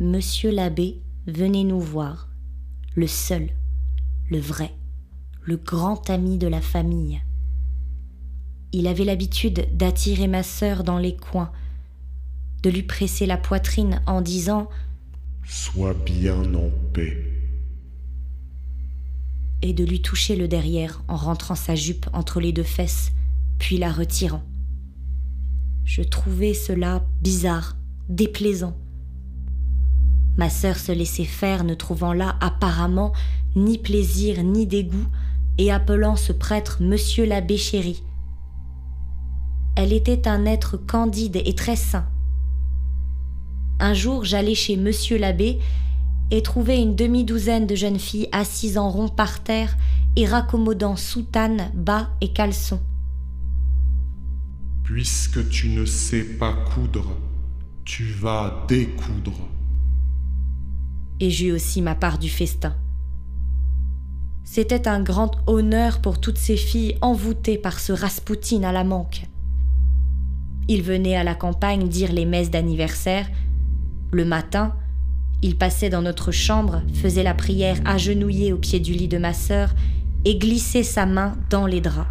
Monsieur l'abbé venait nous voir, le seul, le vrai, le grand ami de la famille. Il avait l'habitude d'attirer ma sœur dans les coins, de lui presser la poitrine en disant Sois bien en paix. et de lui toucher le derrière en rentrant sa jupe entre les deux fesses, puis la retirant. Je trouvais cela bizarre, déplaisant. Ma sœur se laissait faire, ne trouvant là apparemment ni plaisir ni dégoût, et appelant ce prêtre Monsieur l'abbé chéri. Elle était un être candide et très sain. Un jour, j'allai chez Monsieur l'abbé et trouvai une demi-douzaine de jeunes filles assises en rond par terre et raccommodant soutane, bas et caleçon. Puisque tu ne sais pas coudre, tu vas découdre. Et j'eus aussi ma part du festin. C'était un grand honneur pour toutes ces filles envoûtées par ce Raspoutine à la manque. Ils venaient à la campagne dire les messes d'anniversaire. Le matin, ils passaient dans notre chambre, faisaient la prière agenouillée au pied du lit de ma sœur et glissaient sa main dans les draps.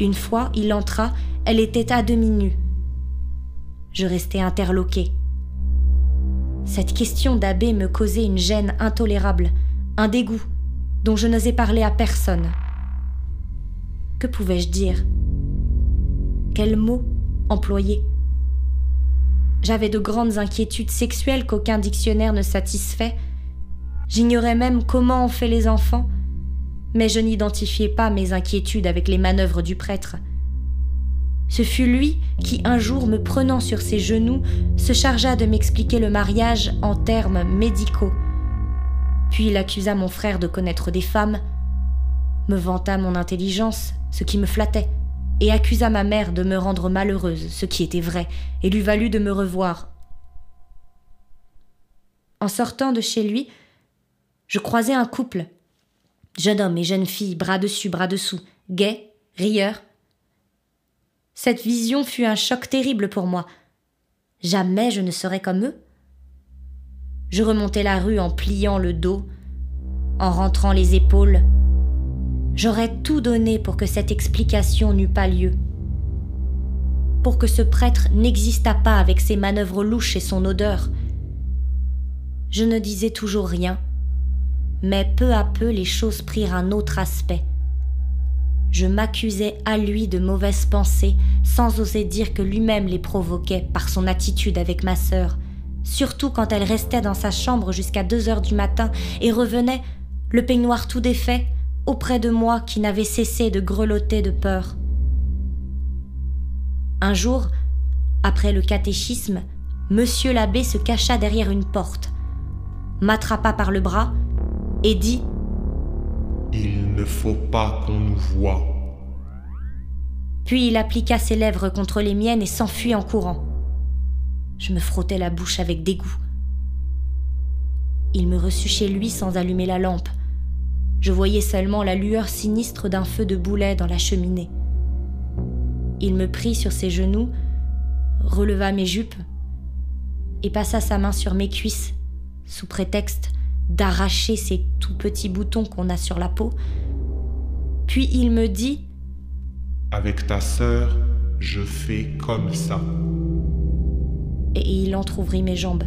Une fois, il entra, elle était à demi nue. Je restai interloquée. Cette question d'abbé me causait une gêne intolérable, un dégoût, dont je n'osais parler à personne. Que pouvais-je dire? Quels mots employer? J'avais de grandes inquiétudes sexuelles qu'aucun dictionnaire ne satisfait. J'ignorais même comment on fait les enfants, mais je n'identifiais pas mes inquiétudes avec les manœuvres du prêtre. Ce fut lui qui, un jour, me prenant sur ses genoux, se chargea de m'expliquer le mariage en termes médicaux. Puis il accusa mon frère de connaître des femmes, me vanta mon intelligence, ce qui me flattait, et accusa ma mère de me rendre malheureuse, ce qui était vrai, et lui valut de me revoir. En sortant de chez lui, je croisai un couple, jeune homme et jeune fille, bras dessus, bras dessous, gais, rieurs, cette vision fut un choc terrible pour moi. Jamais je ne serais comme eux. Je remontai la rue en pliant le dos, en rentrant les épaules. J'aurais tout donné pour que cette explication n'eût pas lieu. Pour que ce prêtre n'existât pas avec ses manœuvres louches et son odeur. Je ne disais toujours rien, mais peu à peu les choses prirent un autre aspect je m'accusais à lui de mauvaises pensées sans oser dire que lui-même les provoquait par son attitude avec ma sœur, surtout quand elle restait dans sa chambre jusqu'à deux heures du matin et revenait, le peignoir tout défait, auprès de moi qui n'avais cessé de grelotter de peur. Un jour, après le catéchisme, monsieur l'abbé se cacha derrière une porte, m'attrapa par le bras et dit Il ne faut pas qu'on nous voie. Puis il appliqua ses lèvres contre les miennes et s'enfuit en courant. Je me frottais la bouche avec dégoût. Il me reçut chez lui sans allumer la lampe. Je voyais seulement la lueur sinistre d'un feu de boulet dans la cheminée. Il me prit sur ses genoux, releva mes jupes et passa sa main sur mes cuisses, sous prétexte d'arracher ces tout petits boutons qu'on a sur la peau. Puis il me dit Avec ta sœur, je fais comme ça. et il entr'ouvrit mes jambes,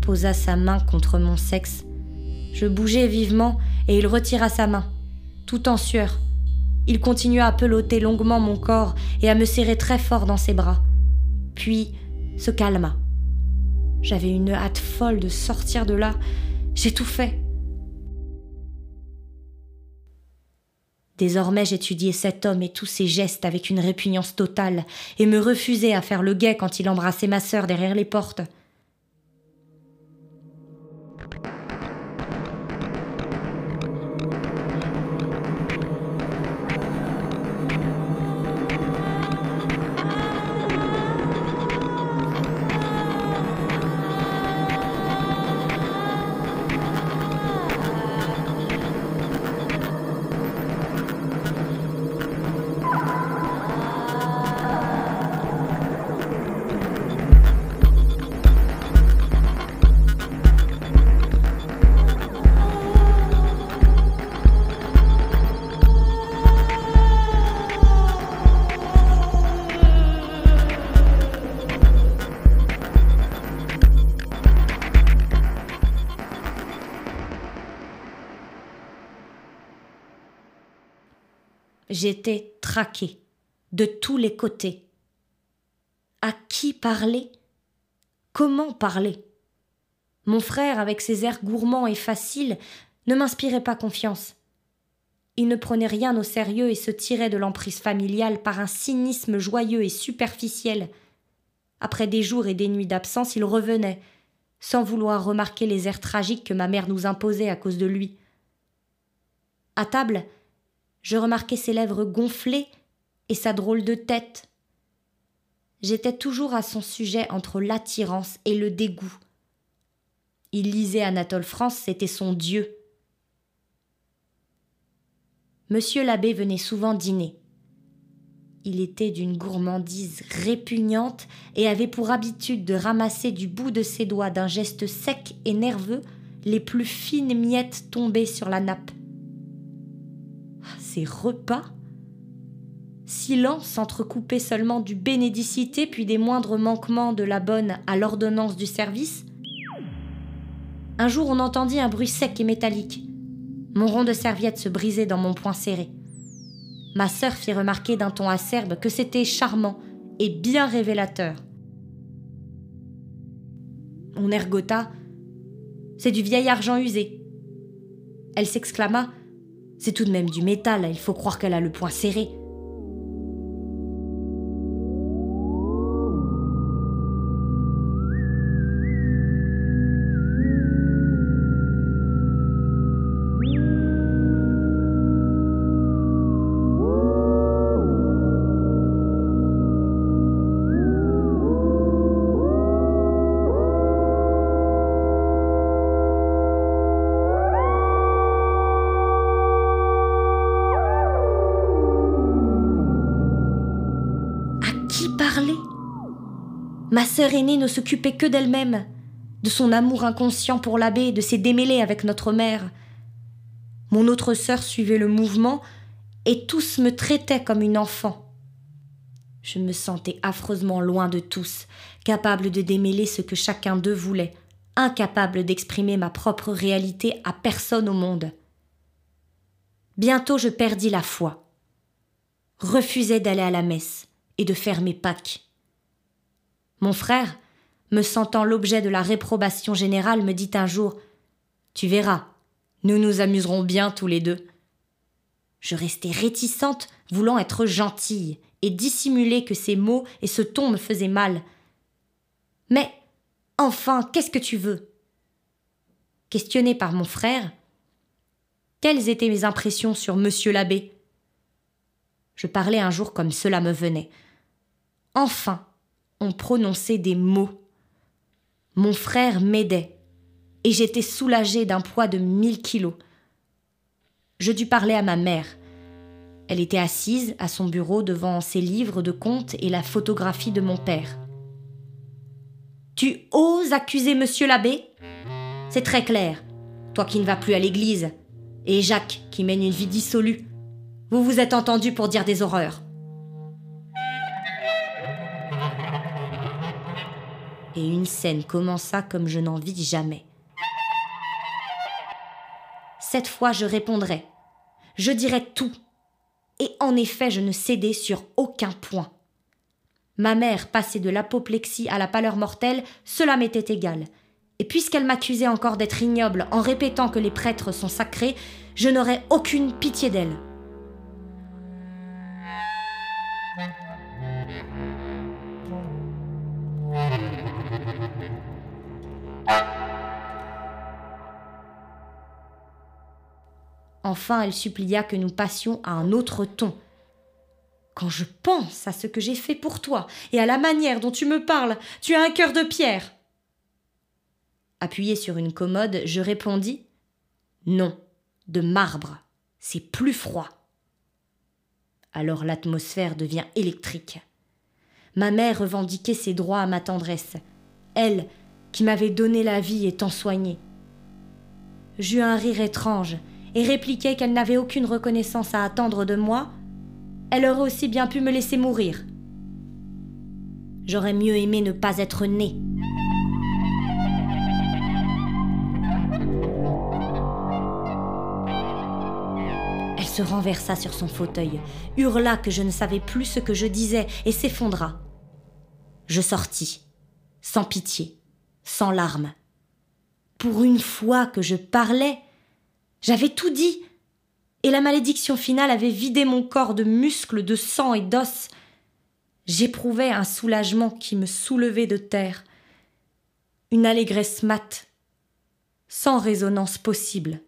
posa sa main contre mon sexe. Je bougeai vivement et il retira sa main, tout en sueur. Il continua à peloter longuement mon corps et à me serrer très fort dans ses bras. Puis se calma. J'avais une hâte folle de sortir de là. J'étouffais. Désormais, j'étudiais cet homme et tous ses gestes avec une répugnance totale, et me refusais à faire le guet quand il embrassait ma sœur derrière les portes. J'étais traquée, de tous les côtés. À qui parler? Comment parler? Mon frère, avec ses airs gourmands et faciles, ne m'inspirait pas confiance. Il ne prenait rien au sérieux et se tirait de l'emprise familiale par un cynisme joyeux et superficiel. Après des jours et des nuits d'absence, il revenait, sans vouloir remarquer les airs tragiques que ma mère nous imposait à cause de lui. À table, je remarquais ses lèvres gonflées et sa drôle de tête. J'étais toujours à son sujet entre l'attirance et le dégoût. Il lisait Anatole France, c'était son Dieu. Monsieur l'abbé venait souvent dîner. Il était d'une gourmandise répugnante et avait pour habitude de ramasser du bout de ses doigts d'un geste sec et nerveux les plus fines miettes tombées sur la nappe. Repas Silence entrecoupé seulement du bénédicité puis des moindres manquements de la bonne à l'ordonnance du service Un jour on entendit un bruit sec et métallique. Mon rond de serviette se brisait dans mon poing serré. Ma sœur fit remarquer d'un ton acerbe que c'était charmant et bien révélateur. On ergota C'est du vieil argent usé. Elle s'exclama C'est tout de même du métal, il faut croire qu'elle a le poing serré. Sœur aînée ne s'occupait que d'elle-même, de son amour inconscient pour l'abbé, de ses démêlés avec notre mère. Mon autre sœur suivait le mouvement, et tous me traitaient comme une enfant. Je me sentais affreusement loin de tous, capable de démêler ce que chacun d'eux voulait, incapable d'exprimer ma propre réalité à personne au monde. Bientôt je perdis la foi, refusais d'aller à la messe et de faire mes Pâques. Mon frère, me sentant l'objet de la réprobation générale, me dit un jour Tu verras, nous nous amuserons bien tous les deux. Je restai réticente, voulant être gentille et dissimuler que ces mots et ce ton me faisaient mal. Mais, enfin, qu'est-ce que tu veux? Questionné par mon frère, quelles étaient mes impressions sur monsieur l'abbé? Je parlais un jour comme cela me venait. Enfin, on prononçait des mots. Mon frère m'aidait, et j'étais soulagée d'un poids de mille kilos. Je dus parler à ma mère. Elle était assise à son bureau devant ses livres de comptes et la photographie de mon père. Tu oses accuser monsieur l'abbé? C'est très clair. Toi qui ne vas plus à l'église, et Jacques qui mène une vie dissolue. Vous vous êtes entendus pour dire des horreurs. Et une scène commença comme je n'en vis jamais. Cette fois, je répondrai. Je dirai tout. Et en effet, je ne cédai sur aucun point. Ma mère passait de l'apoplexie à la pâleur mortelle, cela m'était égal. Et puisqu'elle m'accusait encore d'être ignoble en répétant que les prêtres sont sacrés, je n'aurais aucune pitié d'elle. Enfin, elle supplia que nous passions à un autre ton. Quand je pense à ce que j'ai fait pour toi et à la manière dont tu me parles, tu as un cœur de pierre. Appuyé sur une commode, je répondis Non, de marbre. C'est plus froid. Alors l'atmosphère devient électrique. Ma mère revendiquait ses droits à ma tendresse, elle qui m'avait donné la vie étant soignée. J'eus un rire étrange et répliquait qu'elle n'avait aucune reconnaissance à attendre de moi, elle aurait aussi bien pu me laisser mourir. J'aurais mieux aimé ne pas être née. Elle se renversa sur son fauteuil, hurla que je ne savais plus ce que je disais et s'effondra. Je sortis, sans pitié, sans larmes. Pour une fois que je parlais, j'avais tout dit, et la malédiction finale avait vidé mon corps de muscles, de sang et d'os. J'éprouvais un soulagement qui me soulevait de terre, une allégresse mate, sans résonance possible.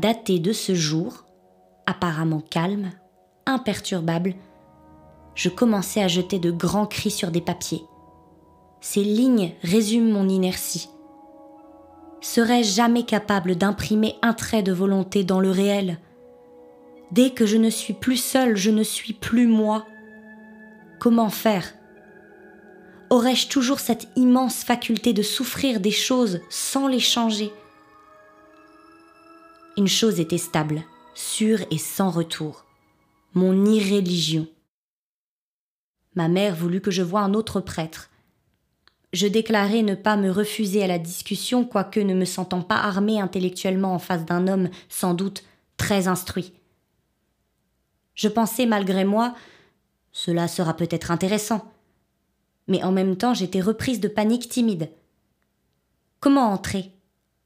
Dater de ce jour, apparemment calme, imperturbable, je commençais à jeter de grands cris sur des papiers. Ces lignes résument mon inertie. Serais-je jamais capable d'imprimer un trait de volonté dans le réel? Dès que je ne suis plus seule, je ne suis plus moi. Comment faire? Aurais-je toujours cette immense faculté de souffrir des choses sans les changer? Une chose était stable, sûre et sans retour. Mon irréligion. Ma mère voulut que je voie un autre prêtre. Je déclarai ne pas me refuser à la discussion, quoique ne me sentant pas armée intellectuellement en face d'un homme sans doute très instruit. Je pensais malgré moi cela sera peut-être intéressant. Mais en même temps j'étais reprise de panique timide. Comment entrer?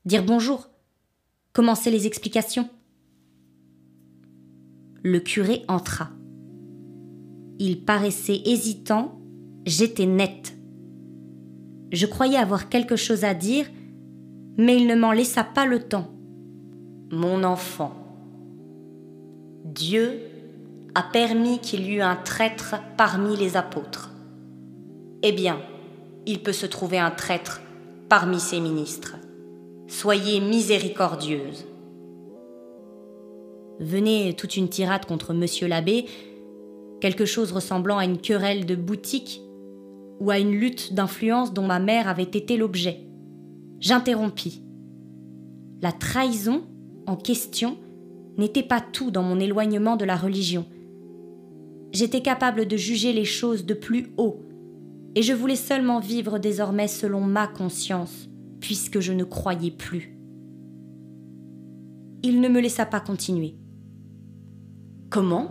Dire bonjour? Commencer les explications. Le curé entra. Il paraissait hésitant, j'étais nette. Je croyais avoir quelque chose à dire, mais il ne m'en laissa pas le temps. Mon enfant, Dieu a permis qu'il y eût un traître parmi les apôtres. Eh bien, il peut se trouver un traître parmi ses ministres. Soyez miséricordieuse. Venait toute une tirade contre monsieur l'abbé, quelque chose ressemblant à une querelle de boutique ou à une lutte d'influence dont ma mère avait été l'objet. J'interrompis. La trahison en question n'était pas tout dans mon éloignement de la religion. J'étais capable de juger les choses de plus haut, et je voulais seulement vivre désormais selon ma conscience, puisque je ne croyais plus. Il ne me laissa pas continuer. Comment?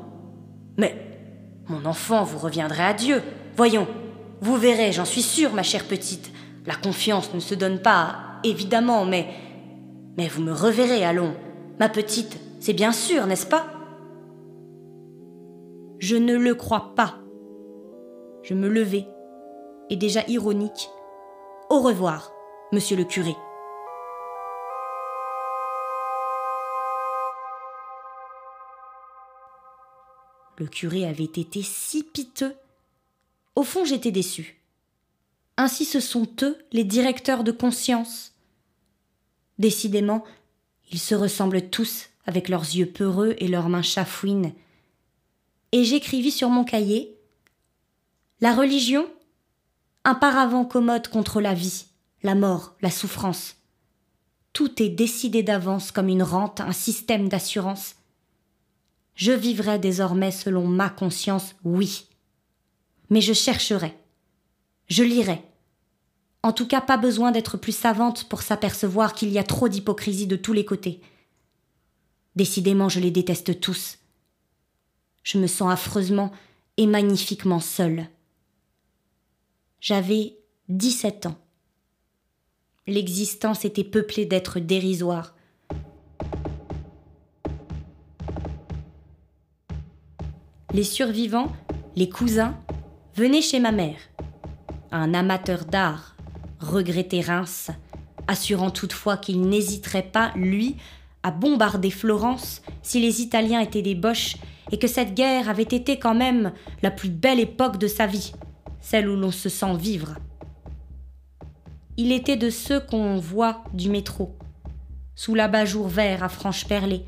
Mais, mon enfant, vous reviendrez à Dieu. Voyons, vous verrez, j'en suis sûre, ma chère petite. La confiance ne se donne pas, évidemment, mais... Mais vous me reverrez, allons. Ma petite, c'est bien sûr, n'est-ce pas? Je ne le crois pas. Je me levai, et déjà ironique. Au revoir monsieur le curé. Le curé avait été si piteux. Au fond, j'étais déçu. Ainsi ce sont eux, les directeurs de conscience. Décidément, ils se ressemblent tous, avec leurs yeux peureux et leurs mains chafouines. Et j'écrivis sur mon cahier La religion, un paravent commode contre la vie la mort, la souffrance. Tout est décidé d'avance comme une rente, un système d'assurance. Je vivrai désormais selon ma conscience, oui. Mais je chercherai. Je lirai. En tout cas, pas besoin d'être plus savante pour s'apercevoir qu'il y a trop d'hypocrisie de tous les côtés. Décidément, je les déteste tous. Je me sens affreusement et magnifiquement seule. J'avais dix-sept ans. L'existence était peuplée d'êtres dérisoires. Les survivants, les cousins, venaient chez ma mère. Un amateur d'art, regrettait Reims, assurant toutefois qu'il n'hésiterait pas, lui, à bombarder Florence si les Italiens étaient des boches et que cette guerre avait été quand même la plus belle époque de sa vie, celle où l'on se sent vivre. Il était de ceux qu'on voit du métro, sous l'abat-jour vert à franges perlées,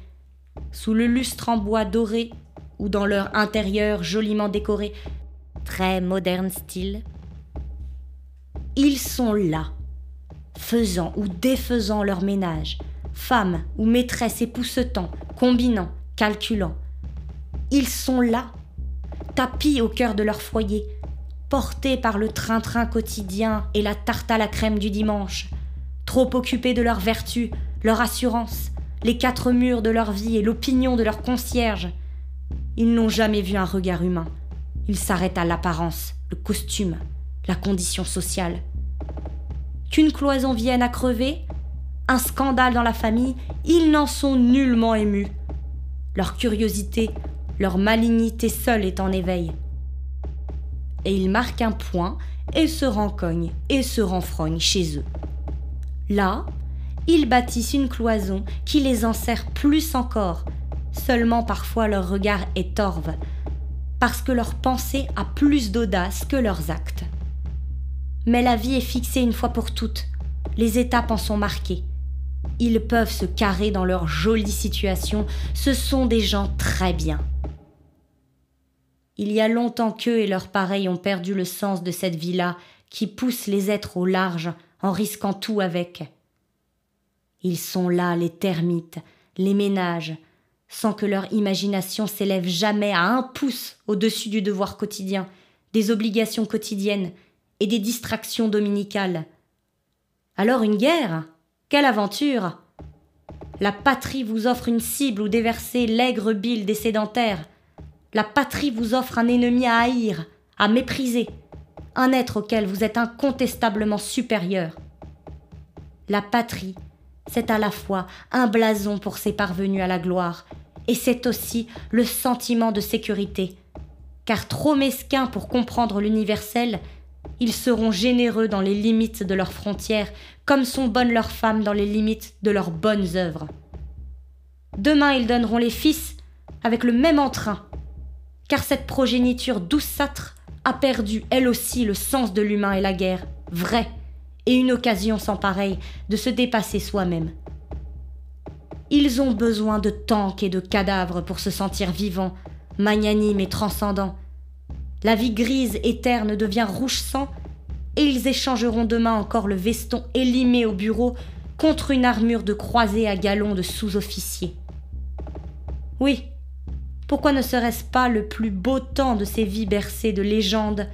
sous le lustre en bois doré. Ou dans leur intérieur joliment décoré, très moderne style. Ils sont là, faisant ou défaisant leur ménage, femmes ou maîtresses époussetant, combinant, calculant. Ils sont là, tapis au cœur de leur foyer, portés par le train-train quotidien et la tarte à la crème du dimanche, trop occupés de leur vertu, leur assurance, les quatre murs de leur vie et l'opinion de leur concierge. Ils n'ont jamais vu un regard humain. Ils s'arrêtent à l'apparence, le costume, la condition sociale. Qu'une cloison vienne à crever, un scandale dans la famille, ils n'en sont nullement émus. Leur curiosité, leur malignité seule est en éveil. Et ils marquent un point et se rencognent et se renfrognent chez eux. Là, ils bâtissent une cloison qui les enserre plus encore, seulement parfois leur regard est torve, parce que leur pensée a plus d'audace que leurs actes. Mais la vie est fixée une fois pour toutes, les étapes en sont marquées. Ils peuvent se carrer dans leur jolie situation, ce sont des gens très bien. Il y a longtemps qu'eux et leurs pareils ont perdu le sens de cette vie-là qui pousse les êtres au large en risquant tout avec. Ils sont là, les termites, les ménages, sans que leur imagination s'élève jamais à un pouce au-dessus du devoir quotidien, des obligations quotidiennes et des distractions dominicales. Alors une guerre? Quelle aventure La patrie vous offre une cible où déverser l'aigre bile des sédentaires. La patrie vous offre un ennemi à haïr, à mépriser, un être auquel vous êtes incontestablement supérieur. La patrie, c'est à la fois un blason pour ses parvenus à la gloire, et c'est aussi le sentiment de sécurité. Car trop mesquins pour comprendre l'universel, ils seront généreux dans les limites de leurs frontières, comme sont bonnes leurs femmes dans les limites de leurs bonnes œuvres. Demain ils donneront les fils avec le même entrain, car cette progéniture douceâtre a perdu elle aussi le sens de l'humain et la guerre, vrai, et une occasion sans pareille de se dépasser soi-même. Ils ont besoin de tanks et de cadavres pour se sentir vivants, magnanimes et transcendants, la vie grise et terne devient rouge sang, et ils échangeront demain encore le veston élimé au bureau contre une armure de croisée à galons de sous-officier. Oui, pourquoi ne serait-ce pas le plus beau temps de ces vies bercées de légendes,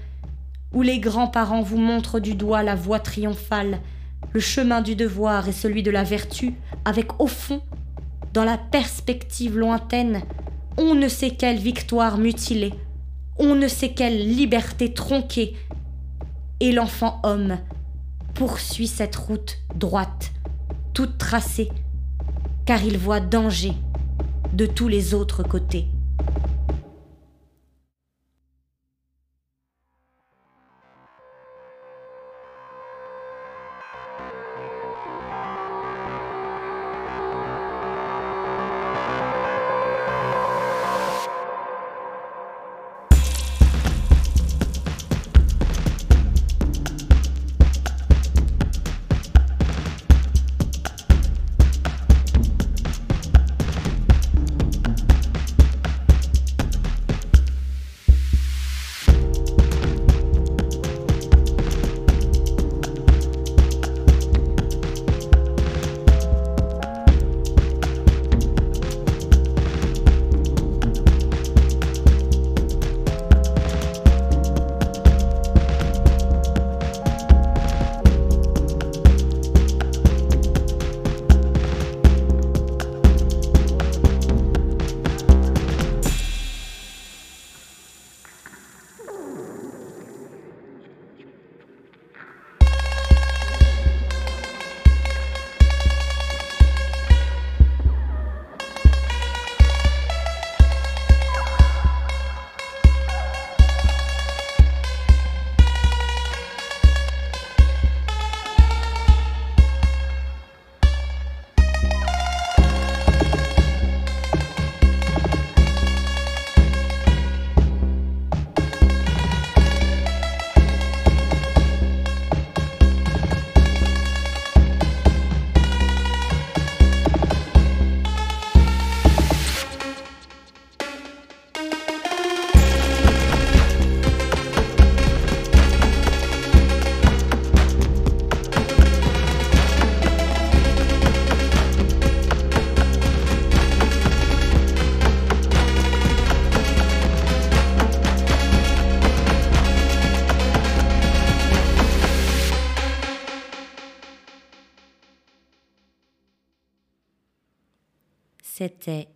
où les grands-parents vous montrent du doigt la voie triomphale, le chemin du devoir et celui de la vertu, avec au fond, dans la perspective lointaine, on ne sait quelle victoire mutilée, on ne sait quelle liberté tronquée. Et l'enfant homme poursuit cette route droite, toute tracée, car il voit danger de tous les autres côtés.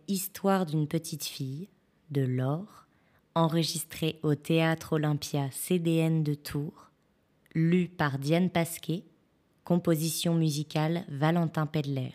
Histoire d'une petite fille, de l'or, enregistré au Théâtre Olympia CDN de Tours, lu par Diane Pasquet, composition musicale Valentin Pedler.